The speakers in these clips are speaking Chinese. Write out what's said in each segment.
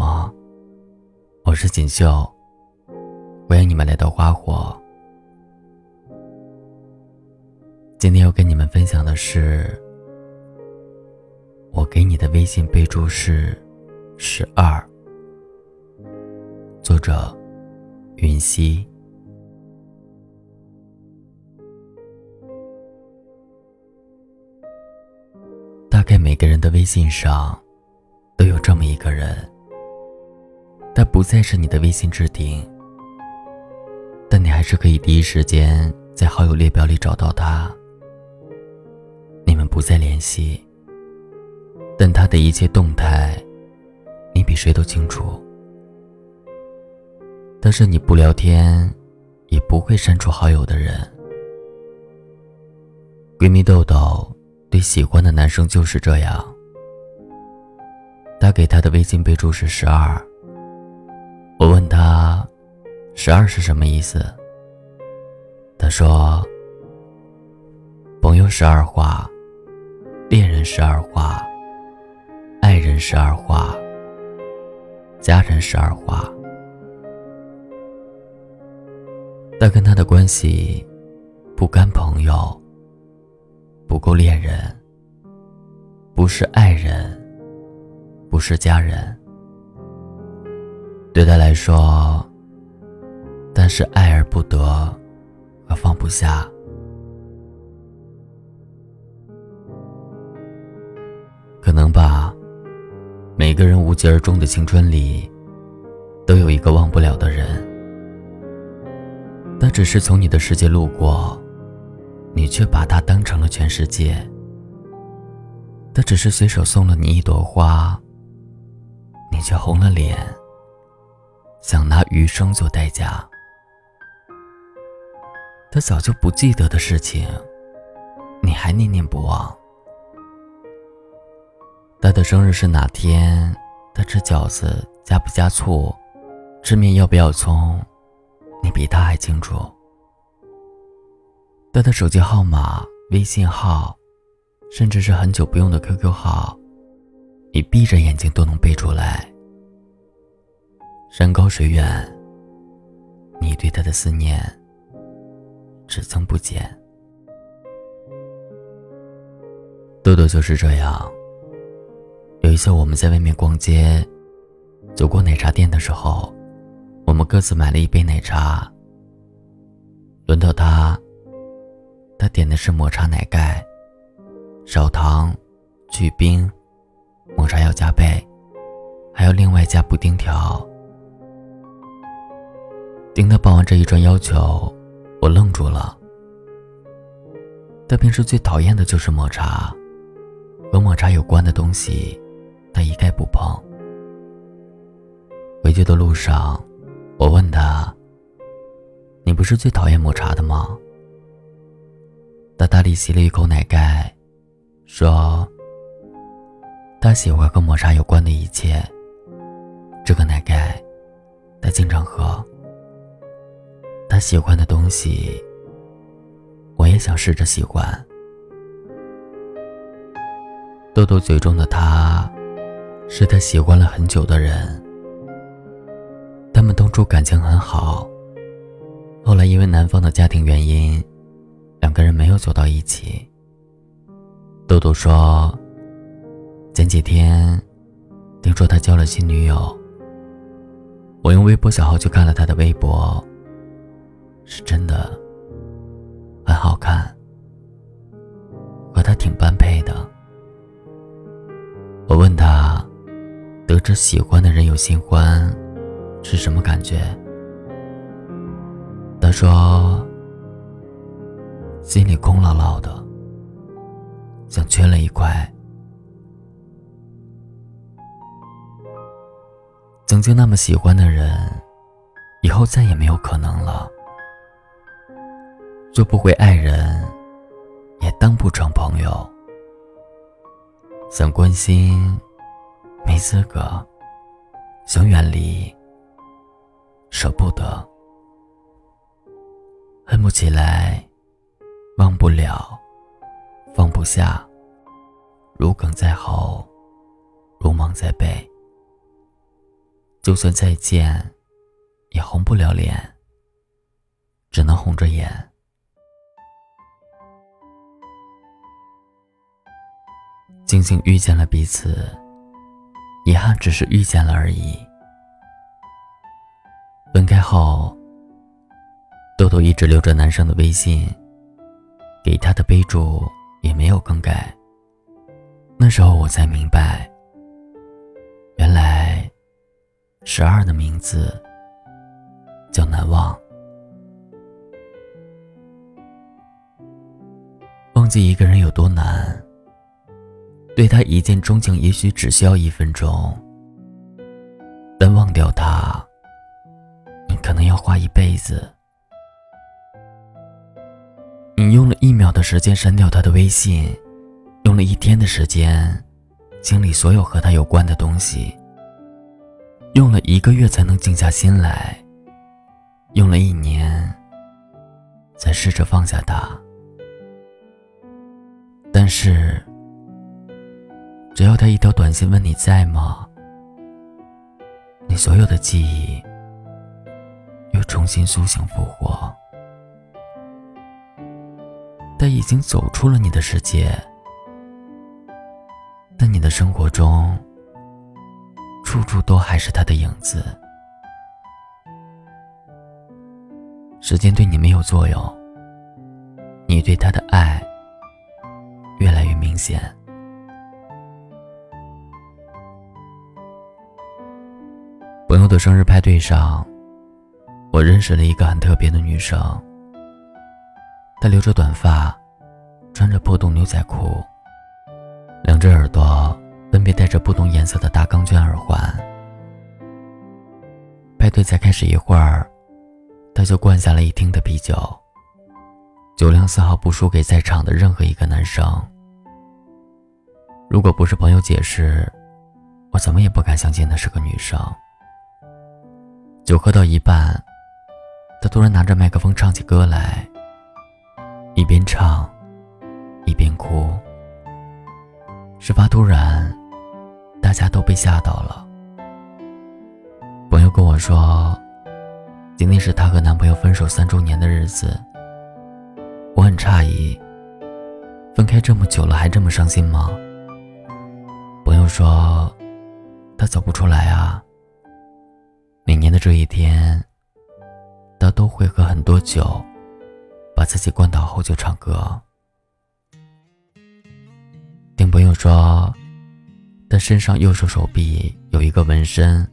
吗？我是锦绣，欢迎你们来到花火。今天要跟你们分享的是，我给你的微信备注是十二，作者云溪。大概每个人的微信上。都有这么一个人，他不再是你的微信置顶，但你还是可以第一时间在好友列表里找到他。你们不再联系，但他的一切动态，你比谁都清楚。但是你不聊天，也不会删除好友的人。闺蜜豆豆对喜欢的男生就是这样。他给他的微信备注是十二。十二是什么意思？他说：朋友十二画，恋人十二画，爱人十二画，家人十二画。他跟他的关系不干朋友，不够恋人，不是爱人。不是家人，对他来说，但是爱而不得和放不下。可能吧，每个人无疾而终的青春里，都有一个忘不了的人。他只是从你的世界路过，你却把他当成了全世界。他只是随手送了你一朵花。你却红了脸，想拿余生做代价。他早就不记得的事情，你还念念不忘。他的生日是哪天？他吃饺子加不加醋？吃面要不要葱？你比他还清楚。他的手机号码、微信号，甚至是很久不用的 QQ 号。你闭着眼睛都能背出来。山高水远，你对他的思念只增不减。豆豆就是这样。有一次我们在外面逛街，走过奶茶店的时候，我们各自买了一杯奶茶。轮到他，他点的是抹茶奶盖，少糖，去冰。抹茶要加倍，还要另外加布丁条。听他报完这一串要求，我愣住了。他平时最讨厌的就是抹茶，和抹茶有关的东西，他一概不碰。回去的路上，我问他：“你不是最讨厌抹茶的吗？”他大力吸了一口奶盖，说。他喜欢和抹茶有关的一切。这个奶盖，他经常喝。他喜欢的东西，我也想试着喜欢。豆豆嘴中的他，是他喜欢了很久的人。他们当初感情很好，后来因为男方的家庭原因，两个人没有走到一起。豆豆说。前几天，听说他交了新女友。我用微博小号去看了他的微博，是真的很好看，和他挺般配的。我问他，得知喜欢的人有新欢，是什么感觉？他说，心里空落落的，像缺了一块。曾经那么喜欢的人，以后再也没有可能了。做不回爱人，也当不成朋友。想关心，没资格；想远离，舍不得。恨不起来，忘不了，放不下。如鲠在喉，如芒在背。就算再见，也红不了脸，只能红着眼。庆幸遇见了彼此，遗憾只是遇见了而已。分开后，豆豆一直留着男生的微信，给他的备注也没有更改。那时候我才明白，原来十二的名字叫难忘。忘记一个人有多难？对他一见钟情，也许只需要一分钟，但忘掉他，你可能要花一辈子。你用了一秒的时间删掉他的微信，用了一天的时间清理所有和他有关的东西，用了一个月才能静下心来，用了一年才试着放下他，但是。只要他一条短信问你在吗，你所有的记忆又重新苏醒复活。他已经走出了你的世界，但你的生活中处处都还是他的影子。时间对你没有作用，你对他的爱越来越明显。的生日派对上，我认识了一个很特别的女生。她留着短发，穿着破洞牛仔裤，两只耳朵分别戴着不同颜色的大钢圈耳环。派对才开始一会儿，她就灌下了一听的啤酒，酒量丝毫不输给在场的任何一个男生。如果不是朋友解释，我怎么也不敢相信她是个女生。酒喝到一半，他突然拿着麦克风唱起歌来，一边唱，一边哭。事发突然，大家都被吓到了。朋友跟我说，今天是她和男朋友分手三周年的日子。我很诧异，分开这么久了还这么伤心吗？朋友说，他走不出来啊。每年的这一天，他都会喝很多酒，把自己灌倒后就唱歌。听朋友说，他身上右手手臂有一个纹身，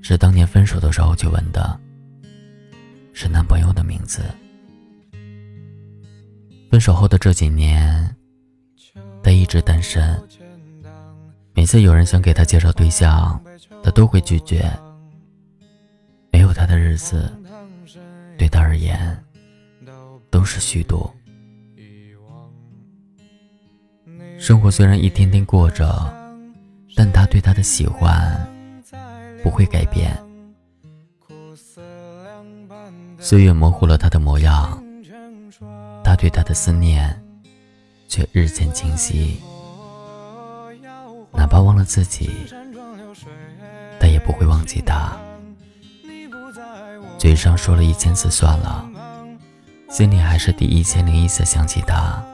是当年分手的时候就纹的，是男朋友的名字。分手后的这几年，他一直单身。每次有人想给他介绍对象，他都会拒绝。没有他的日子，对他而言都是虚度。生活虽然一天天过着，但他对他的喜欢不会改变。岁月模糊了他的模样，他对他的思念却日渐清晰。哪怕忘了自己，他也不会忘记他。嘴上说了一千次算了，心里还是第一千零一次想起他。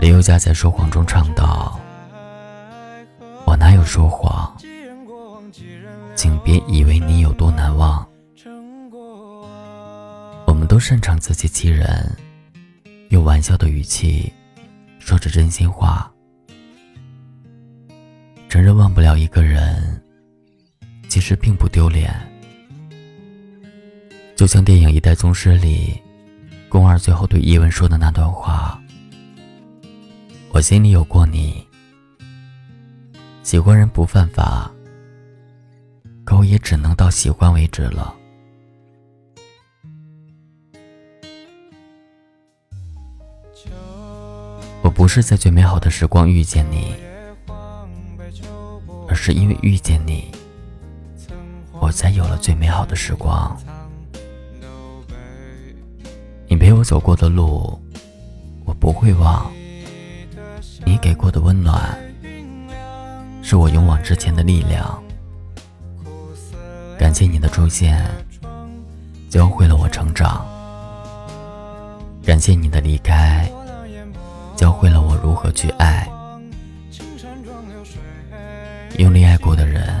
林宥嘉在《说谎》中唱道：“我哪有说谎，请别以为你有多难忘。”我们都擅长自欺欺人，用玩笑的语气说着真心话，承认忘不了一个人。其实并不丢脸，就像电影《一代宗师》里，宫二最后对伊文说的那段话：“我心里有过你，喜欢人不犯法，可我也只能到喜欢为止了。”我不是在最美好的时光遇见你，而是因为遇见你。我才有了最美好的时光。你陪我走过的路，我不会忘；你给过的温暖，是我勇往直前的力量。感谢你的出现，教会了我成长。感谢你的离开，教会了我如何去爱。用力爱过的人，